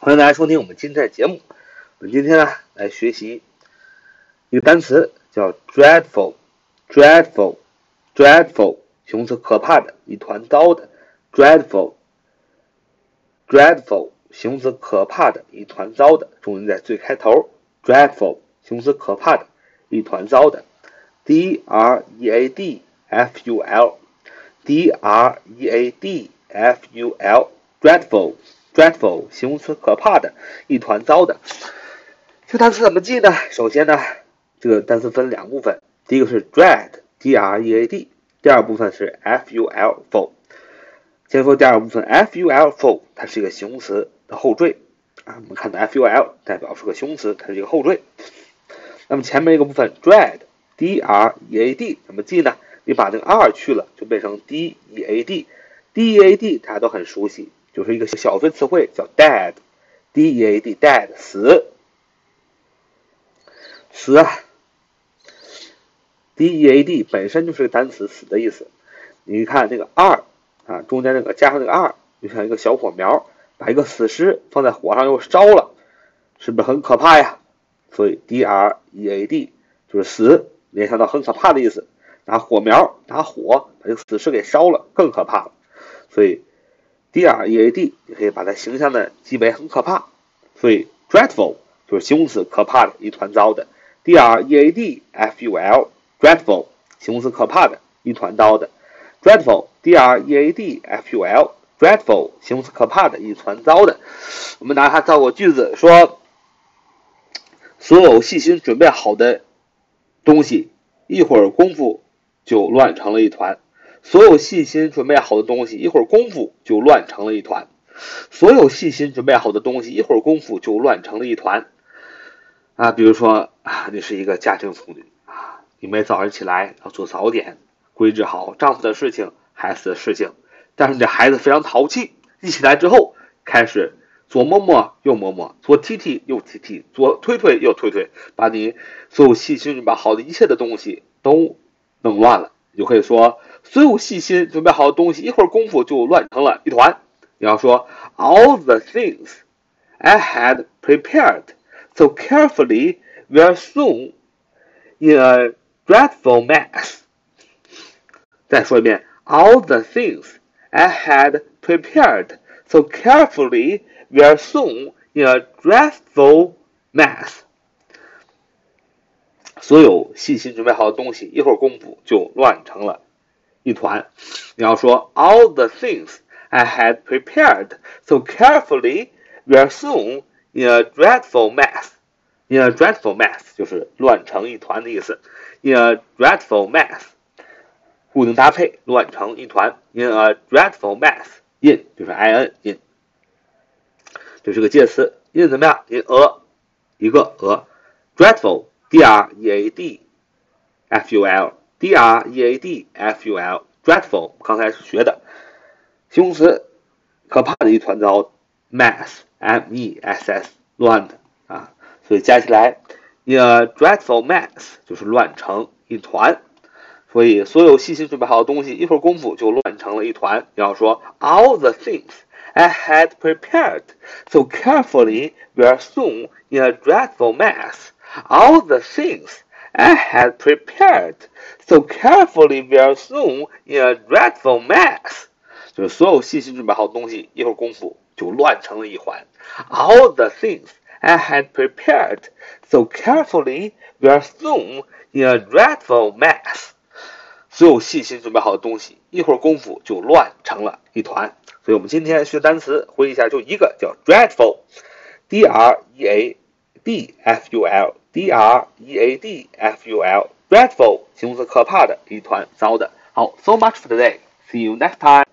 欢迎大家收听我们今天的节目。我们今天呢来学习一个单词，叫 dreadful，dreadful，dreadful，形容词，可怕的，一团糟的。dreadful，dreadful，形容词，可怕的，一团糟的。重音在最开头。dreadful，形容词，可怕的，一团糟的。d r e a d f u l，d r e a d f u l，dreadful。Dreadful, dreadful，形容词，可怕的，一团糟的。这单词怎么记呢？首先呢，这个单词分两部分，第一个是 dread，d r e a d，第二部分是 f u l ful。先说第二部分 f u l ful，它是一个形容词的后缀啊。我们看到 f u l 代表是个形容词，它是一个后缀。那么前面一个部分 dread，d r e a d 怎么记呢？你把那个 r 去了，就变成 d e a d，d e a d 大家都很熟悉。就是一个小分词汇，叫 dead，d e a d，dead 死，死啊，d e a d 本身就是个单词，死的意思。你看那个 r 啊，中间那个加上那个 r，就像一个小火苗，把一个死尸放在火上又烧了，是不是很可怕呀？所以 d r e a d 就是死，联想到很可怕的意思。拿火苗，拿火把这个死尸给烧了，更可怕了。所以。D r e a d，你可以把它形象的记为很可怕，所以 dreadful 就是形容词，可怕的，一团糟的。d r e a d f u l，dreadful 形容词，可怕的，一团糟的。dreadful，d r e a d f u l，dreadful 形容词，可怕的，一团糟的。我们拿它造个句子，说所有细心准备好的东西，一会儿功夫就乱成了一团。所有细心准备好的东西，一会儿功夫就乱成了一团。所有细心准备好的东西，一会儿功夫就乱成了一团。啊，比如说啊，你是一个家庭妇女啊，你每早上起来要做早点，规制好丈夫的事情、孩子的事情。但是你的孩子非常淘气，一起来之后开始左摸摸右摸摸，左踢踢右踢踢，左推推右推推，把你所有细心准备好的一切的东西都弄乱了。你就可以说。所有细心准备好的东西，一会儿功夫就乱成了一团。你要说，All the things I had prepared so carefully were soon in a dreadful mess。再说一遍，All the things I had prepared so carefully were soon in a dreadful mess。所有细心准备好的东西，一会儿功夫就乱成了。 一团，你要说 all the things I had prepared so carefully were soon in a dreadful mess. In a dreadful mess 就是乱成一团的意思。In a dreadful mess，固定搭配，乱成一团。In a dreadful mess，in 就是 in in，这是个介词。in 怎么样？in a 一个 a dreadful d r e a d f u l。 d r e a d f u l dreadful，刚才学的形容词，可怕的一团糟，mess m e s s 乱的啊，所以加起来，a dreadful mess 就是乱成一团。所以所有细心准备好的东西，一会儿功夫就乱成了一团。你要说，all the things I had prepared so carefully were soon in a dreadful mess. All the things I had prepared so carefully very soon in a dreadful mess，就是所有细心准备好的东西，一会儿功夫就乱成了一团。All the things I had prepared so carefully very soon in a dreadful mess，所有细心准备好的东西，一会儿功夫就乱成了一团。所以我们今天学单词，回忆一下，就一个叫 dreadful，d r e a d f u l。 D R E A D F U L dreadful 形容词，可怕的，一团糟的。好，so much for today. See you next time.